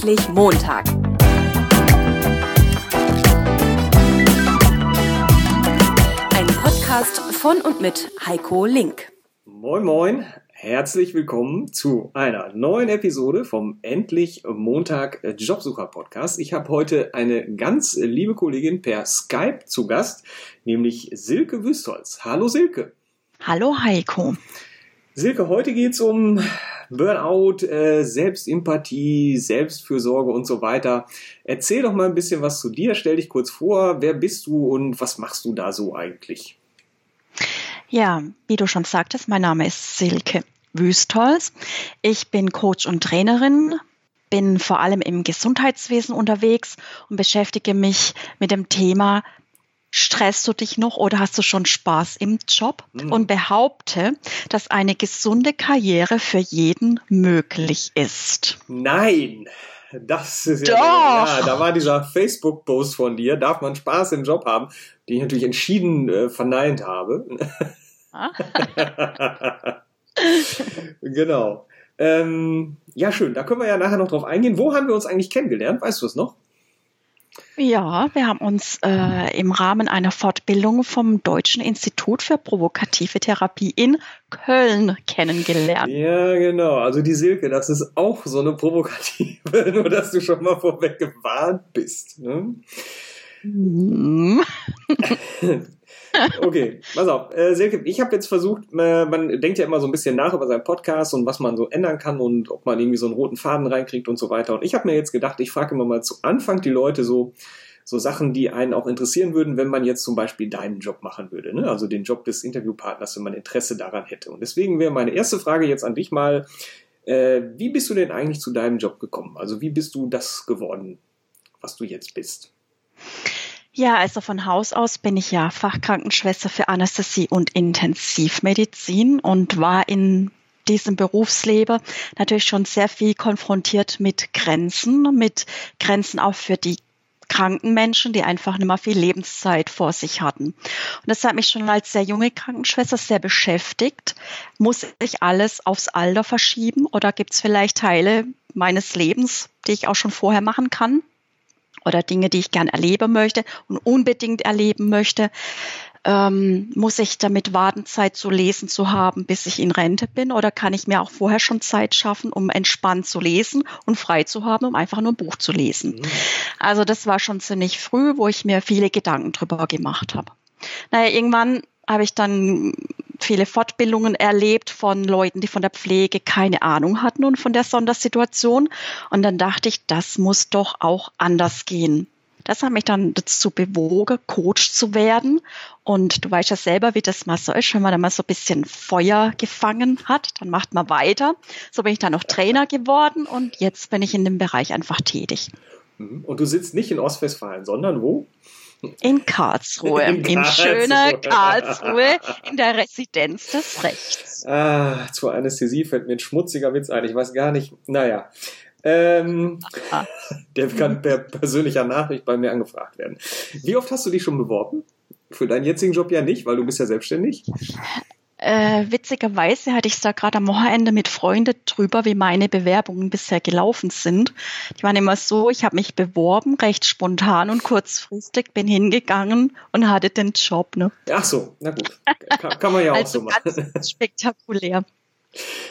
Endlich Montag. Ein Podcast von und mit Heiko Link. Moin, moin. Herzlich willkommen zu einer neuen Episode vom Endlich Montag Jobsucher Podcast. Ich habe heute eine ganz liebe Kollegin per Skype zu Gast, nämlich Silke Wüstholz. Hallo Silke. Hallo Heiko. Silke, heute geht es um Burnout, äh, Selbstempathie, Selbstfürsorge und so weiter. Erzähl doch mal ein bisschen was zu dir. Stell dich kurz vor. Wer bist du und was machst du da so eigentlich? Ja, wie du schon sagtest, mein Name ist Silke Wüstholz. Ich bin Coach und Trainerin, bin vor allem im Gesundheitswesen unterwegs und beschäftige mich mit dem Thema Stresst du dich noch oder hast du schon Spaß im Job? Mhm. Und behaupte, dass eine gesunde Karriere für jeden möglich ist. Nein! Das ist ja, ja, da war dieser Facebook-Post von dir, darf man Spaß im Job haben, den ich natürlich entschieden äh, verneint habe. Ah. genau. Ähm, ja, schön. Da können wir ja nachher noch drauf eingehen. Wo haben wir uns eigentlich kennengelernt? Weißt du es noch? Ja, wir haben uns äh, im Rahmen einer Fortbildung vom Deutschen Institut für provokative Therapie in Köln kennengelernt. Ja, genau. Also die Silke, das ist auch so eine provokative, nur dass du schon mal vorweg gewarnt bist. Ne? Okay, pass auf. Äh, Silke, ich habe jetzt versucht, äh, man denkt ja immer so ein bisschen nach über seinen Podcast und was man so ändern kann und ob man irgendwie so einen roten Faden reinkriegt und so weiter. Und ich habe mir jetzt gedacht, ich frage immer mal zu Anfang die Leute so, so Sachen, die einen auch interessieren würden, wenn man jetzt zum Beispiel deinen Job machen würde, ne? also den Job des Interviewpartners, wenn man Interesse daran hätte. Und deswegen wäre meine erste Frage jetzt an dich mal, äh, wie bist du denn eigentlich zu deinem Job gekommen? Also wie bist du das geworden, was du jetzt bist? Ja, also von Haus aus bin ich ja Fachkrankenschwester für Anästhesie und Intensivmedizin und war in diesem Berufsleben natürlich schon sehr viel konfrontiert mit Grenzen, mit Grenzen auch für die kranken Menschen, die einfach nicht mehr viel Lebenszeit vor sich hatten. Und das hat mich schon als sehr junge Krankenschwester sehr beschäftigt. Muss ich alles aufs Alter verschieben oder gibt es vielleicht Teile meines Lebens, die ich auch schon vorher machen kann? Oder Dinge, die ich gern erleben möchte und unbedingt erleben möchte, ähm, muss ich damit warten, Zeit zu lesen zu haben, bis ich in Rente bin? Oder kann ich mir auch vorher schon Zeit schaffen, um entspannt zu lesen und frei zu haben, um einfach nur ein Buch zu lesen? Mhm. Also das war schon ziemlich früh, wo ich mir viele Gedanken drüber gemacht habe. Naja, irgendwann habe ich dann viele Fortbildungen erlebt von Leuten, die von der Pflege keine Ahnung hatten und von der Sondersituation. Und dann dachte ich, das muss doch auch anders gehen. Das hat mich dann dazu bewogen, Coach zu werden. Und du weißt ja selber, wie das mal so ist, wenn man dann mal so ein bisschen Feuer gefangen hat, dann macht man weiter. So bin ich dann noch Trainer geworden und jetzt bin ich in dem Bereich einfach tätig. Und du sitzt nicht in Ostwestfalen, sondern wo? In Karlsruhe, in, in schöner Karlsruhe, in der Residenz des Rechts. Ah, zur Anästhesie fällt mir ein schmutziger Witz ein. Ich weiß gar nicht. Naja. Ähm, ah. Der kann per persönlicher Nachricht bei mir angefragt werden. Wie oft hast du dich schon beworben? Für deinen jetzigen Job ja nicht, weil du bist ja selbstständig. Äh, witzigerweise hatte ich da gerade am Wochenende mit Freunden drüber, wie meine Bewerbungen bisher gelaufen sind. Die waren immer so, ich habe mich beworben, recht spontan und kurzfristig, bin hingegangen und hatte den Job. Ne? Ach so, na gut. Kann, kann man ja auch also so machen. Ganz spektakulär.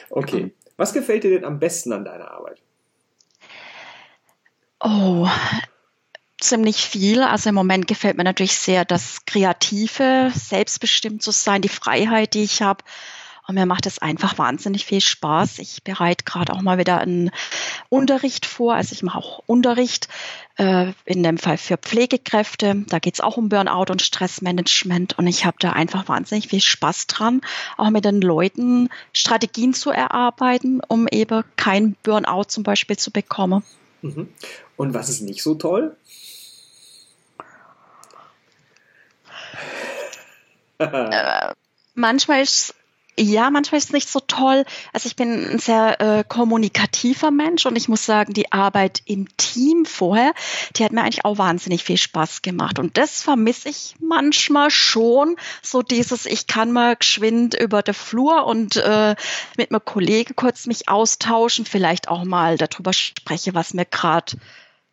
Okay. Was gefällt dir denn am besten an deiner Arbeit? Oh, ziemlich viel. Also im Moment gefällt mir natürlich sehr das Kreative, selbstbestimmt zu sein, die Freiheit, die ich habe. Und mir macht es einfach wahnsinnig viel Spaß. Ich bereite gerade auch mal wieder einen Unterricht vor. Also ich mache auch Unterricht, äh, in dem Fall für Pflegekräfte. Da geht es auch um Burnout und Stressmanagement. Und ich habe da einfach wahnsinnig viel Spaß dran, auch mit den Leuten Strategien zu erarbeiten, um eben kein Burnout zum Beispiel zu bekommen. Mhm. Und was ist nicht so toll? Äh, manchmal ist ja, manchmal ist es nicht so toll. Also ich bin ein sehr äh, kommunikativer Mensch und ich muss sagen, die Arbeit im Team vorher, die hat mir eigentlich auch wahnsinnig viel Spaß gemacht. Und das vermisse ich manchmal schon. So dieses, ich kann mal geschwind über der Flur und äh, mit einem Kollegen kurz mich austauschen, vielleicht auch mal darüber spreche, was mir gerade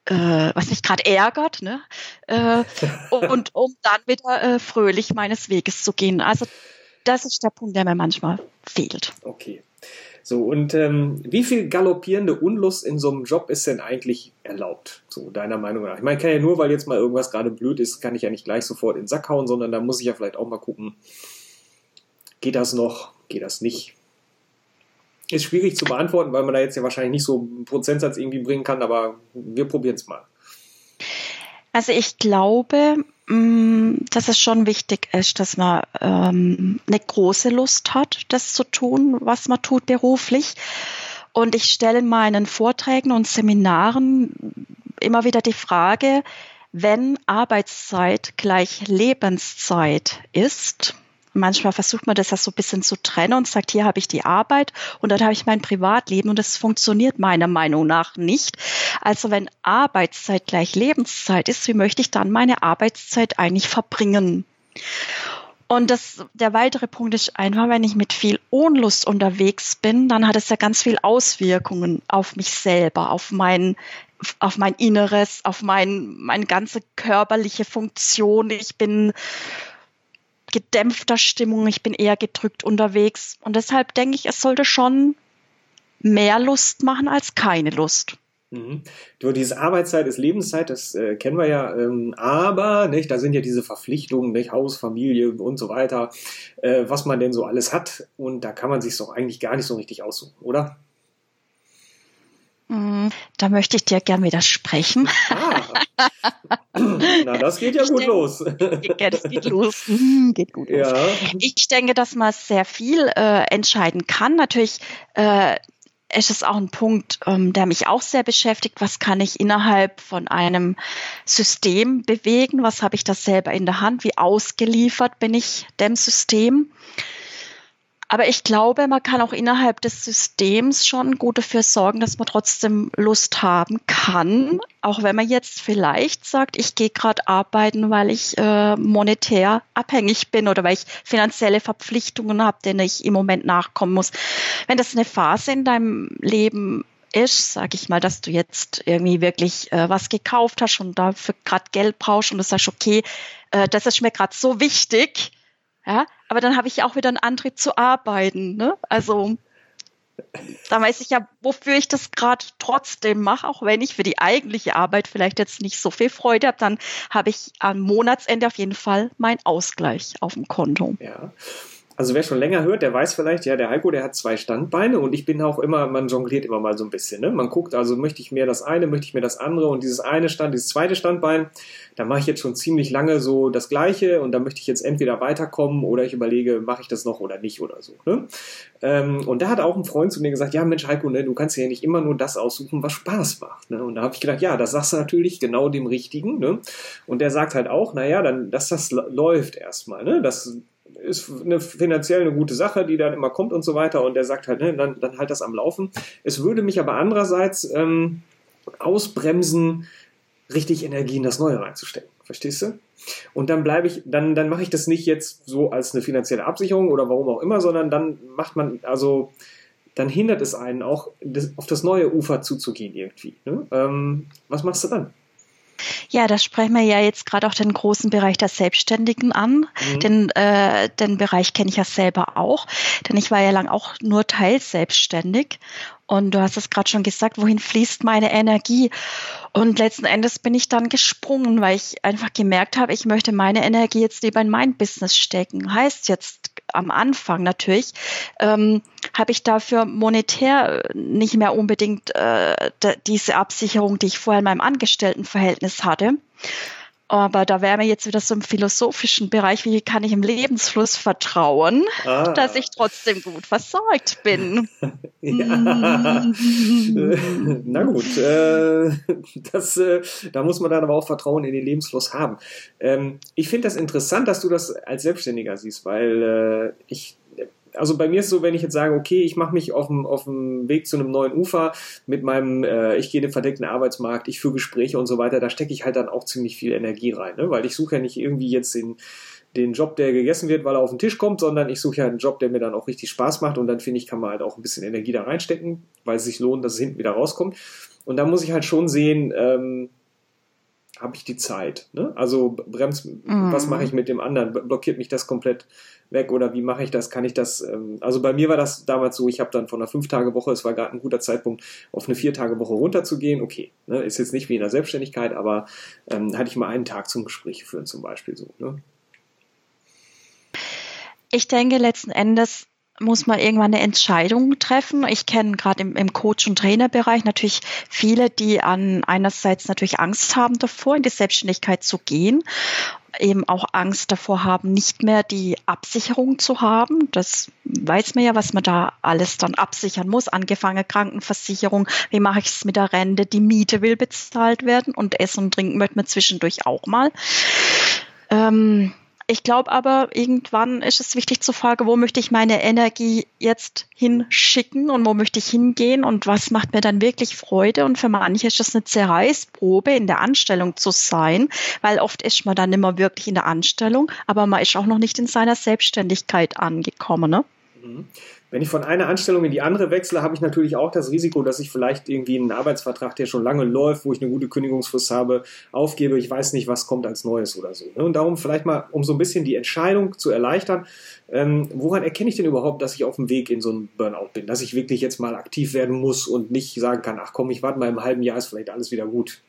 äh, was mich gerade ärgert, ne? Äh, und um dann wieder äh, fröhlich meines Weges zu gehen. Also das ist der Punkt, der mir manchmal fehlt. Okay. So, und ähm, wie viel galoppierende Unlust in so einem Job ist denn eigentlich erlaubt, so deiner Meinung nach? Ich meine, kann ja nur, weil jetzt mal irgendwas gerade blöd ist, kann ich ja nicht gleich sofort in den Sack hauen, sondern da muss ich ja vielleicht auch mal gucken, geht das noch, geht das nicht? Ist schwierig zu beantworten, weil man da jetzt ja wahrscheinlich nicht so einen Prozentsatz irgendwie bringen kann, aber wir probieren es mal. Also ich glaube, mm, dass es schon wichtig ist, dass man ähm, eine große Lust hat, das zu tun, was man tut beruflich. Und ich stelle in meinen Vorträgen und Seminaren immer wieder die Frage, wenn Arbeitszeit gleich Lebenszeit ist, manchmal versucht man das ja so ein bisschen zu trennen und sagt, hier habe ich die Arbeit und dort habe ich mein Privatleben und das funktioniert meiner Meinung nach nicht. Also wenn Arbeitszeit gleich Lebenszeit ist, wie möchte ich dann meine Arbeitszeit eigentlich verbringen? Und das, der weitere Punkt ist einfach, wenn ich mit viel Unlust unterwegs bin, dann hat es ja ganz viel Auswirkungen auf mich selber, auf mein, auf mein Inneres, auf mein, meine ganze körperliche Funktion. Ich bin gedämpfter Stimmung, ich bin eher gedrückt unterwegs. Und deshalb denke ich, es sollte schon mehr Lust machen als keine Lust. Mhm. Du, diese Arbeitszeit ist Lebenszeit, das äh, kennen wir ja, ähm, aber nicht, da sind ja diese Verpflichtungen, nicht, Haus, Familie und so weiter, äh, was man denn so alles hat und da kann man sich doch eigentlich gar nicht so richtig aussuchen, oder? Mm, da möchte ich dir gern widersprechen. Ah. Na, das geht ja ich gut denke, los. Ja, das geht los. Hm, geht gut ja. los. Ich denke, dass man sehr viel äh, entscheiden kann. Natürlich äh, ist es auch ein Punkt, ähm, der mich auch sehr beschäftigt. Was kann ich innerhalb von einem System bewegen? Was habe ich da selber in der Hand? Wie ausgeliefert bin ich dem System? Aber ich glaube, man kann auch innerhalb des Systems schon gut dafür sorgen, dass man trotzdem Lust haben kann, auch wenn man jetzt vielleicht sagt, ich gehe gerade arbeiten, weil ich äh, monetär abhängig bin oder weil ich finanzielle Verpflichtungen habe, denen ich im Moment nachkommen muss. Wenn das eine Phase in deinem Leben ist, sag ich mal, dass du jetzt irgendwie wirklich äh, was gekauft hast und dafür gerade Geld brauchst und du sagst, okay, äh, das ist mir gerade so wichtig, ja, aber dann habe ich auch wieder einen Antrieb zu arbeiten. Ne? Also da weiß ich ja, wofür ich das gerade trotzdem mache, auch wenn ich für die eigentliche Arbeit vielleicht jetzt nicht so viel Freude habe, dann habe ich am Monatsende auf jeden Fall meinen Ausgleich auf dem Konto. Ja also wer schon länger hört, der weiß vielleicht, ja, der Heiko, der hat zwei Standbeine und ich bin auch immer, man jongliert immer mal so ein bisschen. Ne? Man guckt, also möchte ich mir das eine, möchte ich mir das andere und dieses eine Stand, dieses zweite Standbein, da mache ich jetzt schon ziemlich lange so das Gleiche und da möchte ich jetzt entweder weiterkommen oder ich überlege, mache ich das noch oder nicht oder so. Ne? Ähm, und da hat auch ein Freund zu mir gesagt, ja Mensch Heiko, ne, du kannst ja nicht immer nur das aussuchen, was Spaß macht. Ne? Und da habe ich gedacht, ja, das sagst du natürlich genau dem Richtigen. Ne? Und der sagt halt auch, naja, dann, dass das läuft erstmal. Ne? Das ist eine finanziell eine gute Sache, die dann immer kommt und so weiter. Und er sagt halt, ne, dann, dann halt das am Laufen. Es würde mich aber andererseits ähm, ausbremsen, richtig Energie in das Neue reinzustecken. Verstehst du? Und dann bleibe ich, dann, dann mache ich das nicht jetzt so als eine finanzielle Absicherung oder warum auch immer, sondern dann macht man, also dann hindert es einen auch, das, auf das neue Ufer zuzugehen irgendwie. Ne? Ähm, was machst du dann? Ja, da sprechen wir ja jetzt gerade auch den großen Bereich der Selbstständigen an. Mhm. Den, äh, den Bereich kenne ich ja selber auch, denn ich war ja lang auch nur teilselbstständig. Und du hast es gerade schon gesagt, wohin fließt meine Energie? Und letzten Endes bin ich dann gesprungen, weil ich einfach gemerkt habe, ich möchte meine Energie jetzt lieber in mein Business stecken. Heißt jetzt am Anfang natürlich, ähm, habe ich dafür monetär nicht mehr unbedingt äh, diese Absicherung, die ich vorher in meinem Angestelltenverhältnis hatte. Aber da wären wir jetzt wieder so im philosophischen Bereich, wie kann ich im Lebensfluss vertrauen, ah. dass ich trotzdem gut versorgt bin. Na gut, äh, das, äh, da muss man dann aber auch Vertrauen in den Lebensfluss haben. Ähm, ich finde das interessant, dass du das als Selbstständiger siehst, weil äh, ich also bei mir ist so, wenn ich jetzt sage, okay, ich mache mich auf dem, auf dem Weg zu einem neuen Ufer mit meinem, äh, ich gehe in den verdeckten Arbeitsmarkt, ich führe Gespräche und so weiter, da stecke ich halt dann auch ziemlich viel Energie rein, ne? weil ich suche ja nicht irgendwie jetzt den, den Job, der gegessen wird, weil er auf den Tisch kommt, sondern ich suche ja einen Job, der mir dann auch richtig Spaß macht und dann finde ich, kann man halt auch ein bisschen Energie da reinstecken, weil es sich lohnt, dass es hinten wieder rauskommt. Und da muss ich halt schon sehen, ähm, habe ich die Zeit. Ne? Also bremst, mhm. was mache ich mit dem anderen? Blockiert mich das komplett weg oder wie mache ich das? Kann ich das? Ähm, also bei mir war das damals so, ich habe dann von einer Fünf-Tage-Woche, es war gerade ein guter Zeitpunkt, auf eine Vier-Tage-Woche runterzugehen. Okay, ne? ist jetzt nicht wie in der Selbstständigkeit, aber ähm, hatte ich mal einen Tag zum Gespräch führen zum Beispiel so. Ne? Ich denke letzten Endes muss man irgendwann eine Entscheidung treffen. Ich kenne gerade im, im Coach- und Trainerbereich natürlich viele, die an einerseits natürlich Angst haben davor, in die Selbstständigkeit zu gehen, eben auch Angst davor haben, nicht mehr die Absicherung zu haben. Das weiß man ja, was man da alles dann absichern muss. Angefangen Krankenversicherung, wie mache ich es mit der Rente, die Miete will bezahlt werden und Essen und Trinken möchte man zwischendurch auch mal. Ähm, ich glaube aber, irgendwann ist es wichtig zu fragen, wo möchte ich meine Energie jetzt hinschicken und wo möchte ich hingehen und was macht mir dann wirklich Freude. Und für manche ist das eine Zerreißprobe, in der Anstellung zu sein, weil oft ist man dann immer wirklich in der Anstellung, aber man ist auch noch nicht in seiner Selbstständigkeit angekommen. Ne? Mhm. Wenn ich von einer Anstellung in die andere wechsle, habe ich natürlich auch das Risiko, dass ich vielleicht irgendwie einen Arbeitsvertrag, der schon lange läuft, wo ich eine gute Kündigungsfrist habe, aufgebe. Ich weiß nicht, was kommt als Neues oder so. Ne? Und darum vielleicht mal, um so ein bisschen die Entscheidung zu erleichtern, ähm, woran erkenne ich denn überhaupt, dass ich auf dem Weg in so einen Burnout bin? Dass ich wirklich jetzt mal aktiv werden muss und nicht sagen kann, ach komm, ich warte mal im halben Jahr, ist vielleicht alles wieder gut.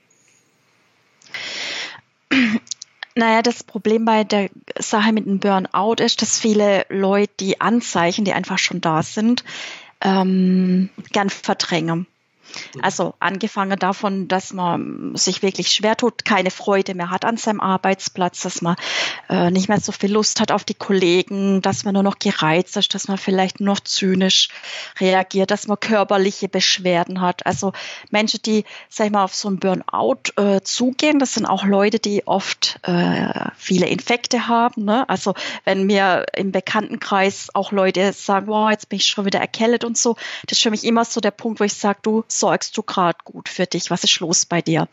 Naja, das Problem bei der Sache mit dem Burnout ist, dass viele Leute die Anzeichen, die einfach schon da sind, ähm, gern verdrängen. Mhm. Also angefangen davon, dass man sich wirklich schwer tut, keine Freude mehr hat an seinem Arbeitsplatz, dass man äh, nicht mehr so viel Lust hat auf die Kollegen, dass man nur noch gereizt ist, dass man vielleicht nur noch zynisch reagiert, dass man körperliche Beschwerden hat. Also Menschen, die, sag ich mal, auf so ein Burnout äh, zugehen, das sind auch Leute, die oft äh, viele Infekte haben. Ne? Also wenn mir im Bekanntenkreis auch Leute sagen, wow, jetzt bin ich schon wieder erkältet und so, das ist für mich immer so der Punkt, wo ich sage, du sorgst du gerade gut für dich? Was ist los bei dir?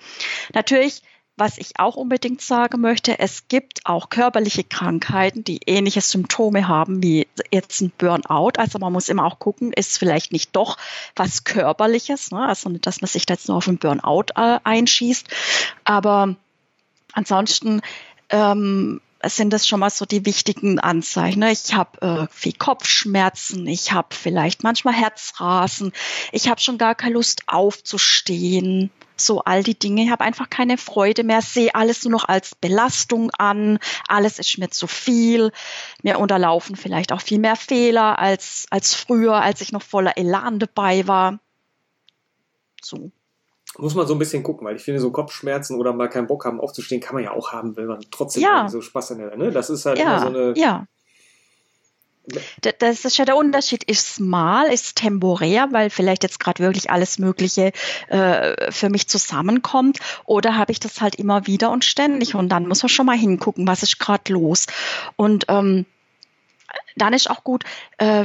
Natürlich was ich auch unbedingt sagen möchte, es gibt auch körperliche Krankheiten, die ähnliche Symptome haben wie jetzt ein Burnout. Also man muss immer auch gucken, ist vielleicht nicht doch was Körperliches, ne? also nicht, dass man sich da jetzt nur auf ein Burnout äh, einschießt. Aber ansonsten ähm, sind das schon mal so die wichtigen Anzeichen. Ne? Ich habe äh, viel Kopfschmerzen, ich habe vielleicht manchmal Herzrasen, ich habe schon gar keine Lust aufzustehen. So all die Dinge. Ich habe einfach keine Freude mehr, sehe alles nur noch als Belastung an, alles ist mir zu viel. Mir unterlaufen vielleicht auch viel mehr Fehler als, als früher, als ich noch voller Elan dabei war. So muss man so ein bisschen gucken, weil ich finde, so Kopfschmerzen oder mal keinen Bock haben aufzustehen, kann man ja auch haben, wenn man trotzdem ja. so Spaß an der, ne? Das ist halt ja, immer so eine. Ja. Das ist ja der Unterschied. Ist mal, ist temporär, weil vielleicht jetzt gerade wirklich alles Mögliche äh, für mich zusammenkommt, oder habe ich das halt immer wieder und ständig? Und dann muss man schon mal hingucken, was ist gerade los. Und ähm, dann ist auch gut, äh,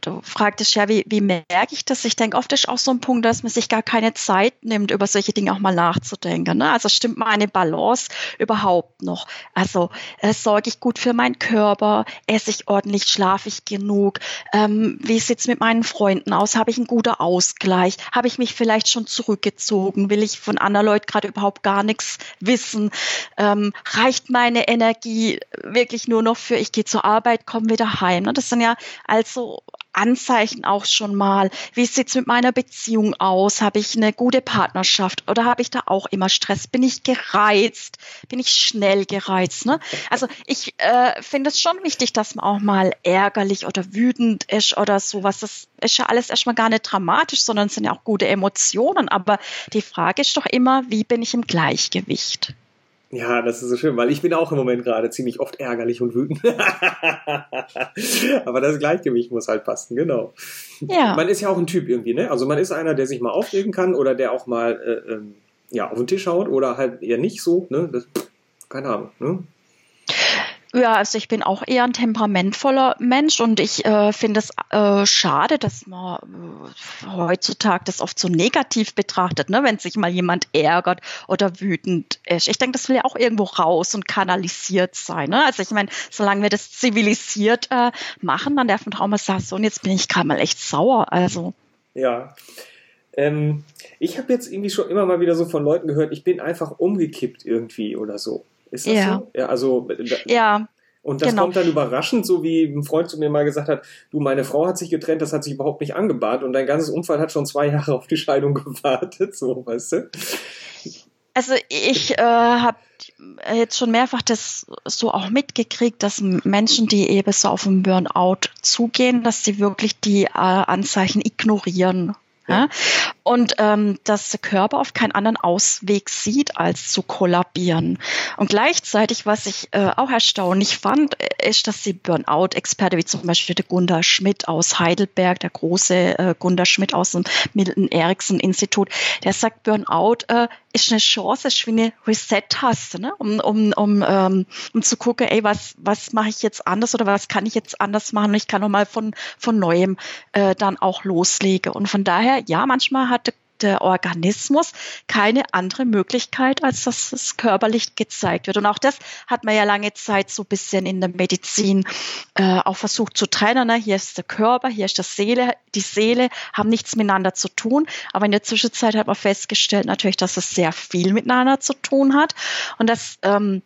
du fragtest ja, wie, wie merke ich das? Ich denke, oft ist auch so ein Punkt, dass man sich gar keine Zeit nimmt, über solche Dinge auch mal nachzudenken. Ne? Also stimmt meine Balance überhaupt noch? Also äh, sorge ich gut für meinen Körper? Esse ich ordentlich? Schlafe ich genug? Ähm, wie sieht's mit meinen Freunden aus? Habe ich einen guten Ausgleich? Habe ich mich vielleicht schon zurückgezogen? Will ich von anderen Leuten gerade überhaupt gar nichts wissen? Ähm, reicht meine Energie wirklich nur noch für, ich gehe zur Arbeit, komme wieder heim. Ne? Das sind ja also Anzeichen auch schon mal. Wie sieht es mit meiner Beziehung aus? Habe ich eine gute Partnerschaft oder habe ich da auch immer Stress? Bin ich gereizt? Bin ich schnell gereizt? Ne? Also ich äh, finde es schon wichtig, dass man auch mal ärgerlich oder wütend ist oder sowas. Das ist ja alles erstmal gar nicht dramatisch, sondern es sind ja auch gute Emotionen. Aber die Frage ist doch immer, wie bin ich im Gleichgewicht? Ja, das ist so schön, weil ich bin auch im Moment gerade ziemlich oft ärgerlich und wütend. Aber das Gleichgewicht muss halt passen, genau. Ja. Man ist ja auch ein Typ irgendwie, ne? Also man ist einer, der sich mal aufregen kann oder der auch mal äh, ähm, ja, auf den Tisch haut oder halt eher nicht so, ne? Das, keine Ahnung, ne? Ja, also ich bin auch eher ein temperamentvoller Mensch und ich äh, finde es äh, schade, dass man äh, heutzutage das oft so negativ betrachtet, ne? wenn sich mal jemand ärgert oder wütend ist. Ich denke, das will ja auch irgendwo raus und kanalisiert sein. Ne? Also ich meine, solange wir das zivilisiert äh, machen, dann darf man auch mal sagen, so und jetzt bin ich gerade mal echt sauer. Also. Ja. Ähm, ich habe jetzt irgendwie schon immer mal wieder so von Leuten gehört, ich bin einfach umgekippt irgendwie oder so. Ist das Ja. so? Ja, also da, Ja, und das genau. kommt dann überraschend, so wie ein Freund zu mir mal gesagt hat, du, meine Frau hat sich getrennt, das hat sich überhaupt nicht angebahnt und dein ganzes Umfeld hat schon zwei Jahre auf die Scheidung gewartet, so, weißt du? Also ich äh, habe jetzt schon mehrfach das so auch mitgekriegt, dass Menschen, die eben so auf einen Burnout zugehen, dass sie wirklich die äh, Anzeichen ignorieren. Ja. Und ähm, dass der Körper auf keinen anderen Ausweg sieht, als zu kollabieren. Und gleichzeitig, was ich äh, auch erstaunlich fand, äh, ist, dass die Burnout-Experte, wie zum Beispiel der Gunda Schmidt aus Heidelberg, der große äh, Gunda Schmidt aus dem Milton-Erickson-Institut, der sagt, Burnout äh, ist eine Chance, ist wie eine Reset-Taste, ne? um, um, um, ähm, um zu gucken, ey, was, was mache ich jetzt anders oder was kann ich jetzt anders machen? Und ich kann nochmal von, von Neuem äh, dann auch loslegen. Und von daher, ja, manchmal hat der Organismus keine andere Möglichkeit, als dass es körperlich gezeigt wird. Und auch das hat man ja lange Zeit so ein bisschen in der Medizin äh, auch versucht zu trennen. Ne? Hier ist der Körper, hier ist das Seele, die Seele haben nichts miteinander zu tun. Aber in der Zwischenzeit hat man festgestellt natürlich, dass es sehr viel miteinander zu tun hat und dass ähm,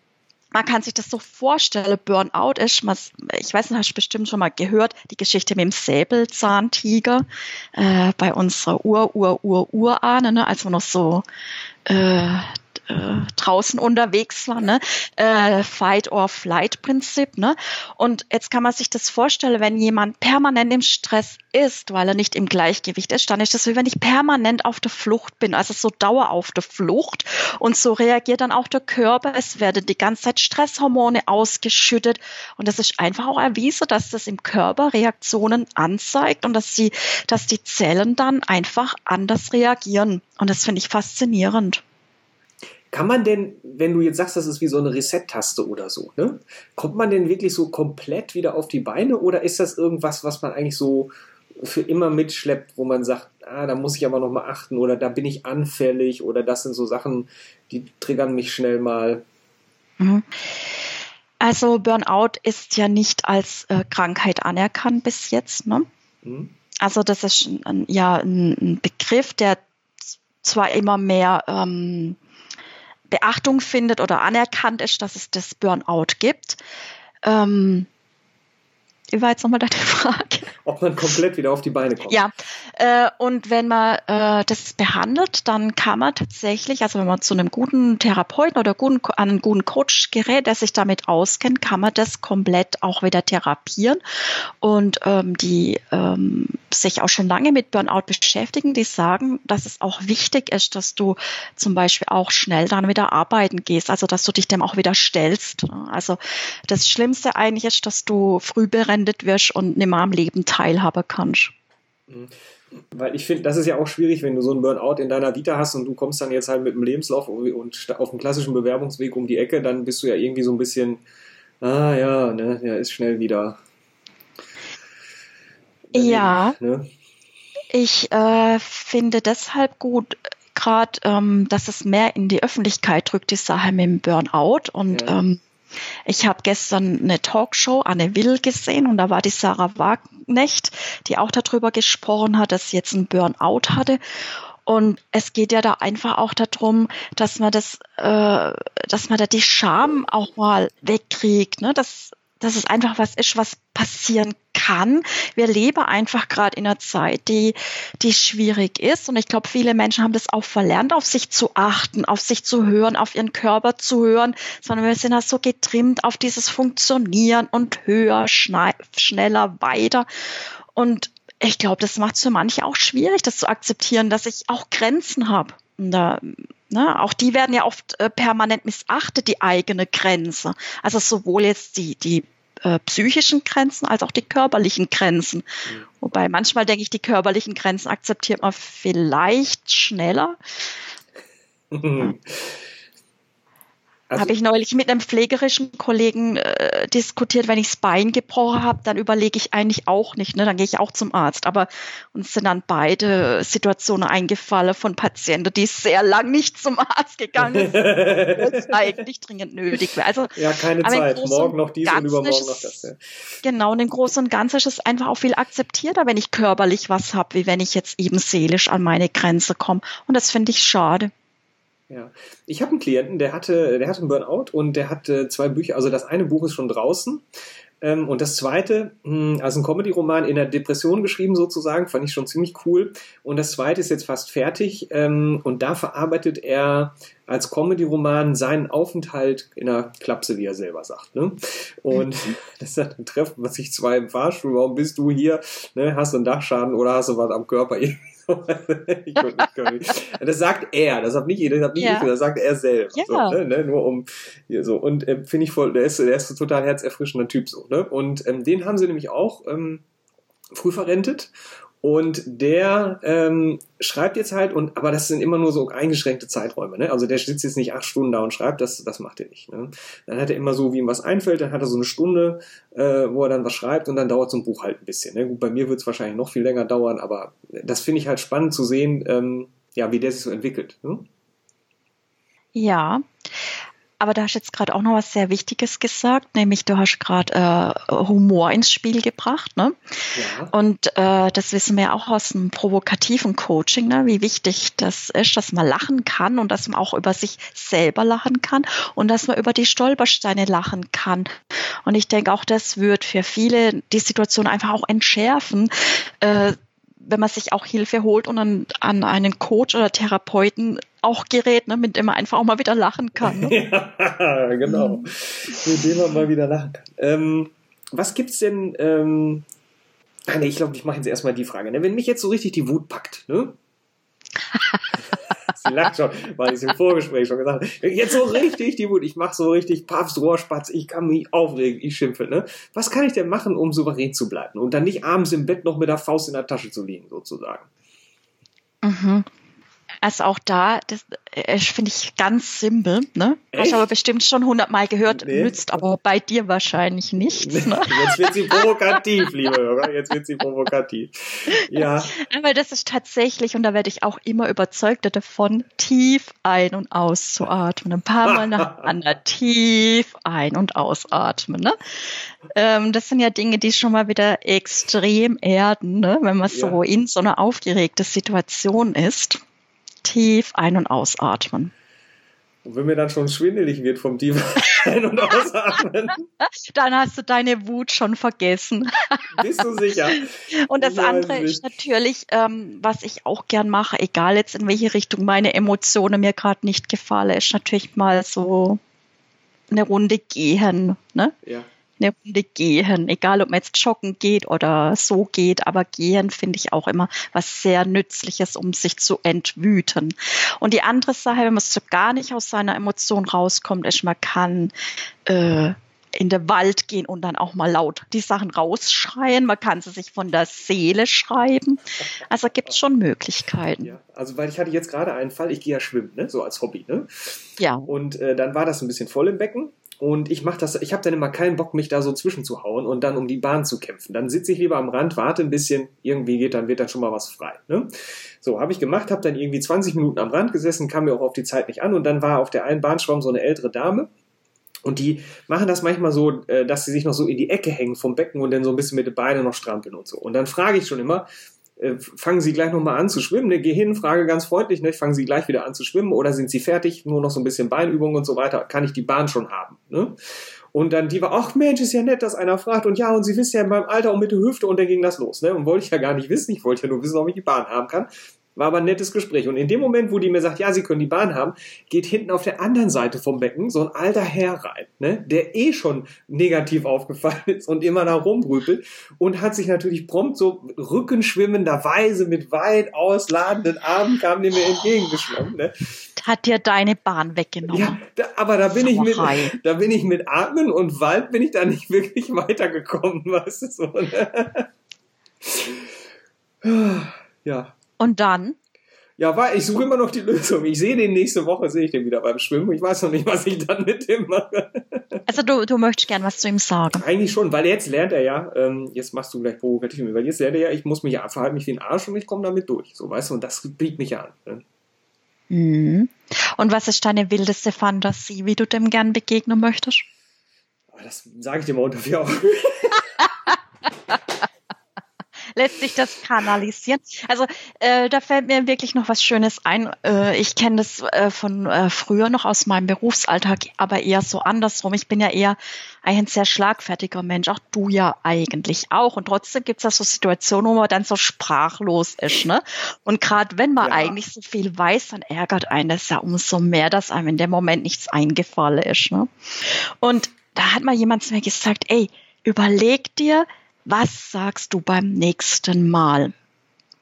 man kann sich das so vorstellen, Burnout ist, ich weiß nicht, hast du bestimmt schon mal gehört, die Geschichte mit dem Säbelzahntiger äh, bei unserer Ur-Ur-Ur-Urahne, ne, als wir noch so äh, äh, draußen unterwegs war, ne? Äh, Fight-or-Flight-Prinzip. Ne? Und jetzt kann man sich das vorstellen, wenn jemand permanent im Stress ist, weil er nicht im Gleichgewicht ist, dann ist das wie wenn ich permanent auf der Flucht bin, also so Dauer auf der Flucht. Und so reagiert dann auch der Körper. Es werden die ganze Zeit Stresshormone ausgeschüttet. Und das ist einfach auch erwiesen, dass das im Körper Reaktionen anzeigt und dass, sie, dass die Zellen dann einfach anders reagieren. Und das finde ich faszinierend. Kann man denn, wenn du jetzt sagst, das ist wie so eine Reset-Taste oder so, ne? kommt man denn wirklich so komplett wieder auf die Beine oder ist das irgendwas, was man eigentlich so für immer mitschleppt, wo man sagt, ah, da muss ich aber noch mal achten oder da bin ich anfällig oder das sind so Sachen, die triggern mich schnell mal? Mhm. Also Burnout ist ja nicht als äh, Krankheit anerkannt bis jetzt. Ne? Mhm. Also das ist ein, ja ein Begriff, der zwar immer mehr ähm, Beachtung findet oder anerkannt ist, dass es das Burnout gibt. Ähm, wie war jetzt nochmal deine Frage? Ob man komplett wieder auf die Beine kommt. Ja, äh, und wenn man äh, das behandelt, dann kann man tatsächlich, also wenn man zu einem guten Therapeuten oder guten, an einen guten Coach gerät, der sich damit auskennt, kann man das komplett auch wieder therapieren. Und ähm, die ähm, sich auch schon lange mit Burnout beschäftigen, die sagen, dass es auch wichtig ist, dass du zum Beispiel auch schnell dann wieder arbeiten gehst, also dass du dich dem auch wieder stellst. Also das Schlimmste eigentlich ist, dass du früh berendet wirst und nicht mehr am Leben teilhaben kannst. Weil ich finde, das ist ja auch schwierig, wenn du so einen Burnout in deiner Vita hast und du kommst dann jetzt halt mit dem Lebenslauf und auf dem klassischen Bewerbungsweg um die Ecke, dann bist du ja irgendwie so ein bisschen, ah ja, ne, der ist schnell wieder. Ja, Ne? ich äh, finde deshalb gut, gerade, ähm, dass es mehr in die Öffentlichkeit drückt, die Sache mit dem Burnout. Und Ja. ähm, ich habe gestern eine Talkshow, Anne Will, gesehen und da war die Sarah Wagnecht, die auch darüber gesprochen hat, dass sie jetzt einen Burnout hatte. Und es geht ja da einfach auch darum, dass man das, äh, dass man da die Scham auch mal wegkriegt, ne? dass, dass es einfach was ist, was passieren kann. Wir leben einfach gerade in einer Zeit, die, die schwierig ist. Und ich glaube, viele Menschen haben das auch verlernt, auf sich zu achten, auf sich zu hören, auf ihren Körper zu hören, sondern wir sind da so getrimmt auf dieses Funktionieren und höher, schneller, weiter. Und ich glaube, das macht es für manche auch schwierig, das zu akzeptieren, dass ich auch Grenzen habe. Da, ne, auch die werden ja oft äh, permanent missachtet, die eigene Grenze. Also sowohl jetzt die, die äh, psychischen Grenzen als auch die körperlichen Grenzen. Mhm. Wobei manchmal denke ich, die körperlichen Grenzen akzeptiert man vielleicht schneller. Also, habe ich neulich mit einem pflegerischen Kollegen äh, diskutiert, wenn ich das Bein gebrochen habe, dann überlege ich eigentlich auch nicht, ne? dann gehe ich auch zum Arzt. Aber uns sind dann beide Situationen eingefallen von Patienten, die sehr lang nicht zum Arzt gegangen sind, es eigentlich dringend nötig wäre. Also, ja, keine Zeit. Morgen noch dies und übermorgen noch das. Ja. Genau, und im Großen und Ganzen ist es einfach auch viel akzeptierter, wenn ich körperlich was habe, wie wenn ich jetzt eben seelisch an meine Grenze komme. Und das finde ich schade. Ja, ich habe einen Klienten, der hatte, der hatte einen Burnout und der hatte zwei Bücher. Also das eine Buch ist schon draußen ähm, und das zweite, hm, also ein Comedy-Roman in der Depression geschrieben sozusagen, fand ich schon ziemlich cool. Und das zweite ist jetzt fast fertig ähm, und da verarbeitet er als Comedy-Roman seinen Aufenthalt in einer Klapse, wie er selber sagt. Ne? Und das ist ein Treffen, was sich zwei im Fahrstuhl, warum bist du hier? Ne? Hast du einen Dachschaden oder hast du was am Körper? ich das sagt er, das hat nicht jeder, das hat nicht ja. ich, das sagt er selber. Ja. So, ne, ne, nur um hier so. Und äh, finde ich voll, der ist, der ist ein total herzerfrischender Typ so. Ne? Und ähm, den haben sie nämlich auch ähm, früh verrentet und der ähm, schreibt jetzt halt, und aber das sind immer nur so eingeschränkte Zeiträume. Ne? Also der sitzt jetzt nicht acht Stunden da und schreibt, das, das macht er nicht. Ne? Dann hat er immer so, wie ihm was einfällt, dann hat er so eine Stunde, äh, wo er dann was schreibt und dann dauert so ein Buch halt ein bisschen. Ne? Gut, bei mir wird es wahrscheinlich noch viel länger dauern, aber das finde ich halt spannend zu sehen, ähm, ja, wie der sich so entwickelt. Ne? Ja, aber da hast du jetzt gerade auch noch was sehr Wichtiges gesagt, nämlich du hast gerade äh, Humor ins Spiel gebracht. Ne? Ja. Und äh, das wissen wir auch aus dem provokativen Coaching, ne? wie wichtig das ist, dass man lachen kann und dass man auch über sich selber lachen kann und dass man über die Stolpersteine lachen kann. Und ich denke, auch das wird für viele die Situation einfach auch entschärfen. Äh, wenn man sich auch Hilfe holt und an, an einen Coach oder Therapeuten auch gerät, ne, mit dem man einfach auch mal wieder lachen kann. Ne? ja, genau. mit dem man mal wieder lachen kann. Ähm, was gibt's denn? Ähm, ah, nee, ich glaube, ich mache jetzt erstmal die Frage. Ne? Wenn mich jetzt so richtig die Wut packt, ne? Sie lacht schon, weil ich es im Vorgespräch schon gesagt habe. Jetzt so richtig die Wut. Ich mache so richtig Papst Rohrspatz. Ich kann mich aufregen. Ich schimpfe. Ne? Was kann ich denn machen, um souverän zu bleiben und dann nicht abends im Bett noch mit der Faust in der Tasche zu liegen, sozusagen? Mhm. Also auch da, das äh, finde ich ganz simpel. Ne? Hast aber bestimmt schon hundertmal gehört, nee. nützt aber bei dir wahrscheinlich nichts. Ne? Jetzt wird sie provokativ, liebe Hörer. Jetzt wird sie provokativ. Ja. Aber das ist tatsächlich, und da werde ich auch immer überzeugter davon, tief ein- und auszuatmen. Ein paar Mal nacheinander tief ein- und ausatmen. Ne? Ähm, das sind ja Dinge, die schon mal wieder extrem erden, ne? wenn man ja. so in so einer aufgeregten Situation ist tief ein- und ausatmen. Und wenn mir dann schon schwindelig wird vom tiefen Ein- und Ausatmen. dann hast du deine Wut schon vergessen. Bist du sicher? Und das andere ist natürlich, ähm, was ich auch gern mache, egal jetzt in welche Richtung meine Emotionen mir gerade nicht gefallen, ist natürlich mal so eine Runde gehen. Ne? Ja eine Runde gehen, egal ob man jetzt joggen geht oder so geht, aber gehen finde ich auch immer was sehr Nützliches, um sich zu entwüten. Und die andere Sache, wenn man so gar nicht aus seiner Emotion rauskommt, ist, man kann äh, in den Wald gehen und dann auch mal laut die Sachen rausschreien. Man kann sie sich von der Seele schreiben. Also gibt es schon Möglichkeiten. Ja, also weil ich hatte jetzt gerade einen Fall, ich gehe ja schwimmen, ne? so als Hobby. Ne? Ja. Und äh, dann war das ein bisschen voll im Becken und ich mache das, ich habe dann immer keinen Bock, mich da so zwischenzuhauen und dann um die Bahn zu kämpfen. Dann sitze ich lieber am Rand, warte ein bisschen, irgendwie geht, dann wird dann schon mal was frei. Ne? So, habe ich gemacht, habe dann irgendwie 20 Minuten am Rand gesessen, kam mir auch auf die Zeit nicht an und dann war auf der einen Bahnschwamm so eine ältere Dame. Und die machen das manchmal so, äh, dass sie sich noch so in die Ecke hängen vom Becken und dann so ein bisschen mit den Beinen noch strampeln und so. Und dann frage ich schon immer, fangen Sie gleich nochmal an zu schwimmen, ne? geh hin, frage ganz freundlich, ne? fangen Sie gleich wieder an zu schwimmen oder sind Sie fertig, nur noch so ein bisschen Beinübung und so weiter, kann ich die Bahn schon haben. Ne? Und dann die war, ach Mensch, ist ja nett, dass einer fragt und ja, und Sie wissen ja in meinem Alter und mit der Hüfte und dann ging das los. Ne? Und wollte ich ja gar nicht wissen, ich wollte ja nur wissen, ob ich die Bahn haben kann. War aber ein nettes Gespräch. Und in dem Moment, wo die mir sagt, ja, sie können die Bahn haben, geht hinten auf der anderen Seite vom Becken so ein alter Herr rein, ne, der eh schon negativ aufgefallen ist und immer da rumbrüpelt und hat sich natürlich prompt so rückenschwimmenderweise mit weit ausladenden Armen kam dem mir entgegengeschwommen. Ne. Hat dir deine Bahn weggenommen. Ja, da, aber da bin ich mit, da bin ich mit Atmen und Wald bin ich da nicht wirklich weitergekommen, weißt du so. Ne? Ja, und dann? Ja, war, ich suche immer noch die Lösung. Ich sehe den nächste Woche, sehe ich den wieder beim Schwimmen. Ich weiß noch nicht, was ich dann mit dem mache. Also du, du möchtest gern was zu ihm sagen. Eigentlich schon, weil jetzt lernt er ja, ähm, jetzt machst du gleich provokativ mit, weil jetzt lernt er ja, ich muss mich ja verhalten mich wie ein Arsch und ich komme damit durch. So, weißt du, und das biegt mich an. Ne? Mhm. Und was ist deine wildeste Fantasie, wie du dem gern begegnen möchtest? Das sage ich dir mal unter vier Augen. Letztlich das kanalisieren. Also äh, da fällt mir wirklich noch was Schönes ein. Äh, ich kenne das äh, von äh, früher noch aus meinem Berufsalltag, aber eher so andersrum. Ich bin ja eher ein sehr schlagfertiger Mensch, auch du ja eigentlich auch. Und trotzdem gibt es ja so Situationen, wo man dann so sprachlos ist. Ne? Und gerade wenn man ja. eigentlich so viel weiß, dann ärgert einen das ja umso mehr, dass einem in dem Moment nichts eingefallen ist. Ne? Und da hat mal jemand zu mir gesagt, ey, überleg dir, was sagst du beim nächsten Mal?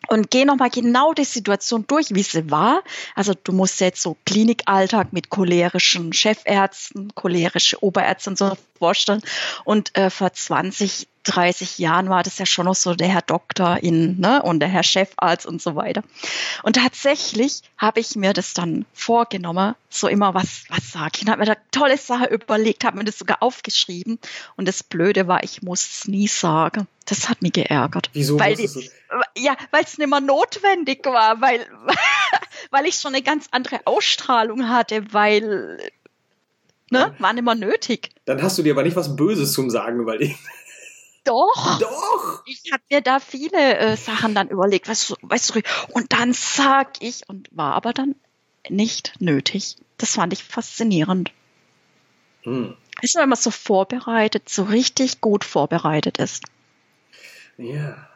Und geh nochmal genau die Situation durch, wie sie war. Also du musst jetzt so Klinikalltag mit cholerischen Chefärzten, cholerische Oberärzte und so vorstellen. Und äh, vor 20, 30 Jahren war das ja schon noch so der Herr Doktor in, ne, und der Herr Chefarzt und so weiter. Und tatsächlich habe ich mir das dann vorgenommen, so immer was, was sag ich, und habe mir da tolle Sache überlegt, habe mir das sogar aufgeschrieben. Und das Blöde war, ich muss es nie sagen. Das hat mich geärgert. Wieso? Weil die, ja, weil es nicht mehr notwendig war, weil, weil ich schon eine ganz andere Ausstrahlung hatte, weil ne, war nicht mehr nötig. Dann hast du dir aber nicht was Böses zum Sagen überlegt. Doch. Doch. Ich habe mir da viele äh, Sachen dann überlegt, weißt du, weißt du, und dann sag ich und war aber dann nicht nötig. Das fand ich faszinierend. Hm. Weißt du, wenn man so vorbereitet, so richtig gut vorbereitet ist. Ja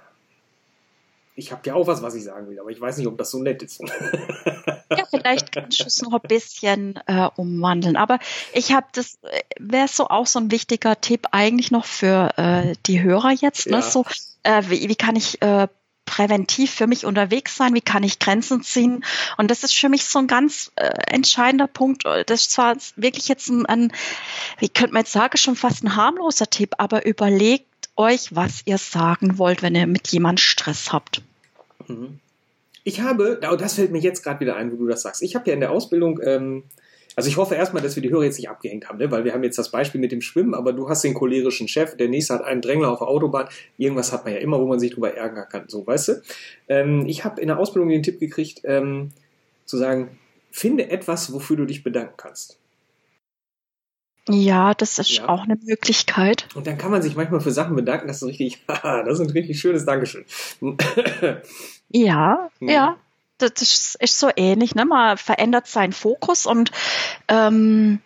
ich habe ja auch was, was ich sagen will, aber ich weiß nicht, ob das so nett ist. ja, vielleicht kannst du es noch ein bisschen äh, umwandeln. Aber ich habe das, äh, wäre so auch so ein wichtiger Tipp eigentlich noch für äh, die Hörer jetzt. Ne? Ja. So, äh, wie, wie kann ich äh, präventiv für mich unterwegs sein? Wie kann ich Grenzen ziehen? Und das ist für mich so ein ganz äh, entscheidender Punkt. Das ist zwar wirklich jetzt ein, ein, wie könnte man jetzt sagen, schon fast ein harmloser Tipp, aber überlegt euch, was ihr sagen wollt, wenn ihr mit jemand Stress habt. Mhm. Ich habe, oh, das fällt mir jetzt gerade wieder ein, wo du das sagst. Ich habe ja in der Ausbildung, ähm, also ich hoffe erstmal, dass wir die Hörer jetzt nicht abgehängt haben, ne? weil wir haben jetzt das Beispiel mit dem Schwimmen, aber du hast den cholerischen Chef, der nächste hat einen Drängler auf der Autobahn. Irgendwas hat man ja immer, wo man sich drüber ärgern kann, so, weißt du? Ähm, ich habe in der Ausbildung den Tipp gekriegt, ähm, zu sagen, finde etwas, wofür du dich bedanken kannst. Ja, das ist ja. auch eine Möglichkeit. Und dann kann man sich manchmal für Sachen bedanken, das ist richtig, das ist ein richtig schönes Dankeschön. ja, mhm. ja. Das ist so ähnlich, ne? Man verändert seinen Fokus und ähm,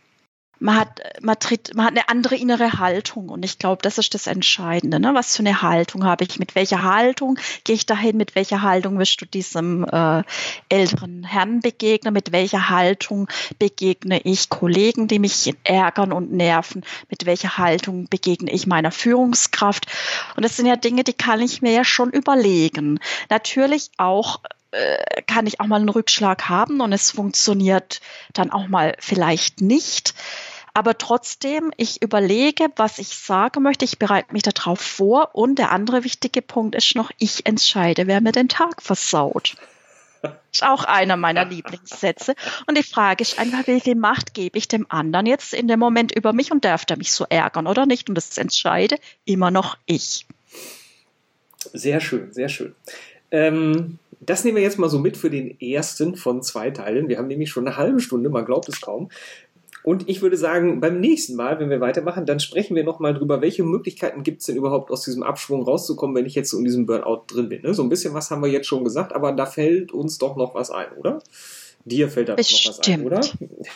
man hat, man, tritt, man hat eine andere innere Haltung und ich glaube, das ist das Entscheidende. Ne? Was für eine Haltung habe ich? Mit welcher Haltung gehe ich dahin? Mit welcher Haltung wirst du diesem äh, älteren Herrn begegnen? Mit welcher Haltung begegne ich Kollegen, die mich ärgern und nerven? Mit welcher Haltung begegne ich meiner Führungskraft? Und das sind ja Dinge, die kann ich mir ja schon überlegen. Natürlich auch äh, kann ich auch mal einen Rückschlag haben und es funktioniert dann auch mal vielleicht nicht. Aber trotzdem, ich überlege, was ich sagen möchte. Ich bereite mich darauf vor. Und der andere wichtige Punkt ist noch, ich entscheide, wer mir den Tag versaut. Ist auch einer meiner Lieblingssätze. Und die Frage ist einfach, wie viel Macht gebe ich dem anderen jetzt in dem Moment über mich und darf der mich so ärgern oder nicht? Und das entscheide immer noch ich. Sehr schön, sehr schön. Ähm, das nehmen wir jetzt mal so mit für den ersten von zwei Teilen. Wir haben nämlich schon eine halbe Stunde, man glaubt es kaum. Und ich würde sagen, beim nächsten Mal, wenn wir weitermachen, dann sprechen wir nochmal drüber, welche Möglichkeiten gibt es denn überhaupt aus diesem Abschwung rauszukommen, wenn ich jetzt so in diesem Burnout drin bin. Ne? So ein bisschen was haben wir jetzt schon gesagt, aber da fällt uns doch noch was ein, oder? Dir fällt da noch was ein, oder?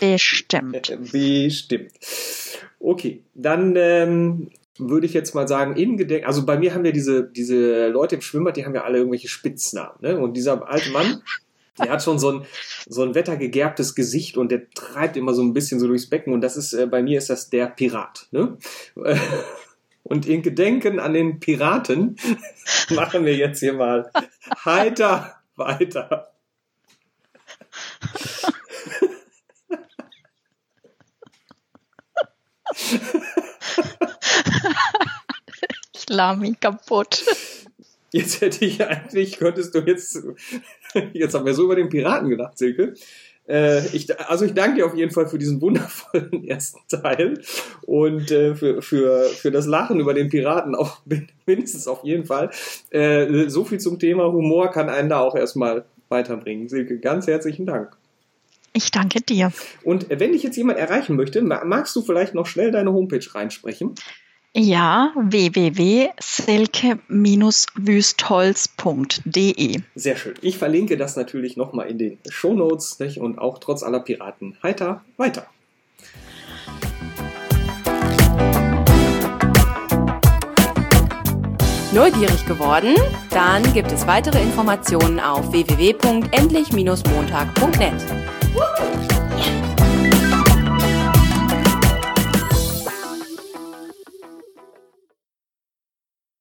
Bestimmt. Bestimmt. Okay, dann ähm, würde ich jetzt mal sagen, in Gedenken, also bei mir haben ja diese, diese Leute im Schwimmbad, die haben ja alle irgendwelche Spitznamen. Ne? Und dieser alte Mann, der hat schon so ein, so ein wettergegerbtes Gesicht und der treibt immer so ein bisschen so durchs Becken und das ist, äh, bei mir ist das der Pirat. Ne? Und in Gedenken an den Piraten machen wir jetzt hier mal heiter weiter. ich lahm ihn kaputt. Jetzt hätte ich eigentlich, könntest du jetzt Jetzt haben wir so über den Piraten gedacht, Silke. Äh, ich, also ich danke dir auf jeden Fall für diesen wundervollen ersten Teil und äh, für, für, für das Lachen über den Piraten auch mindestens auf jeden Fall. Äh, so viel zum Thema Humor kann einen da auch erstmal weiterbringen. Silke, ganz herzlichen Dank. Ich danke dir. Und wenn dich jetzt jemand erreichen möchte, magst du vielleicht noch schnell deine Homepage reinsprechen? Ja, www.silke-wüstholz.de. Sehr schön. Ich verlinke das natürlich nochmal in den Shownotes nicht? und auch trotz aller Piraten heiter weiter. Neugierig geworden? Dann gibt es weitere Informationen auf www.endlich-montag.net.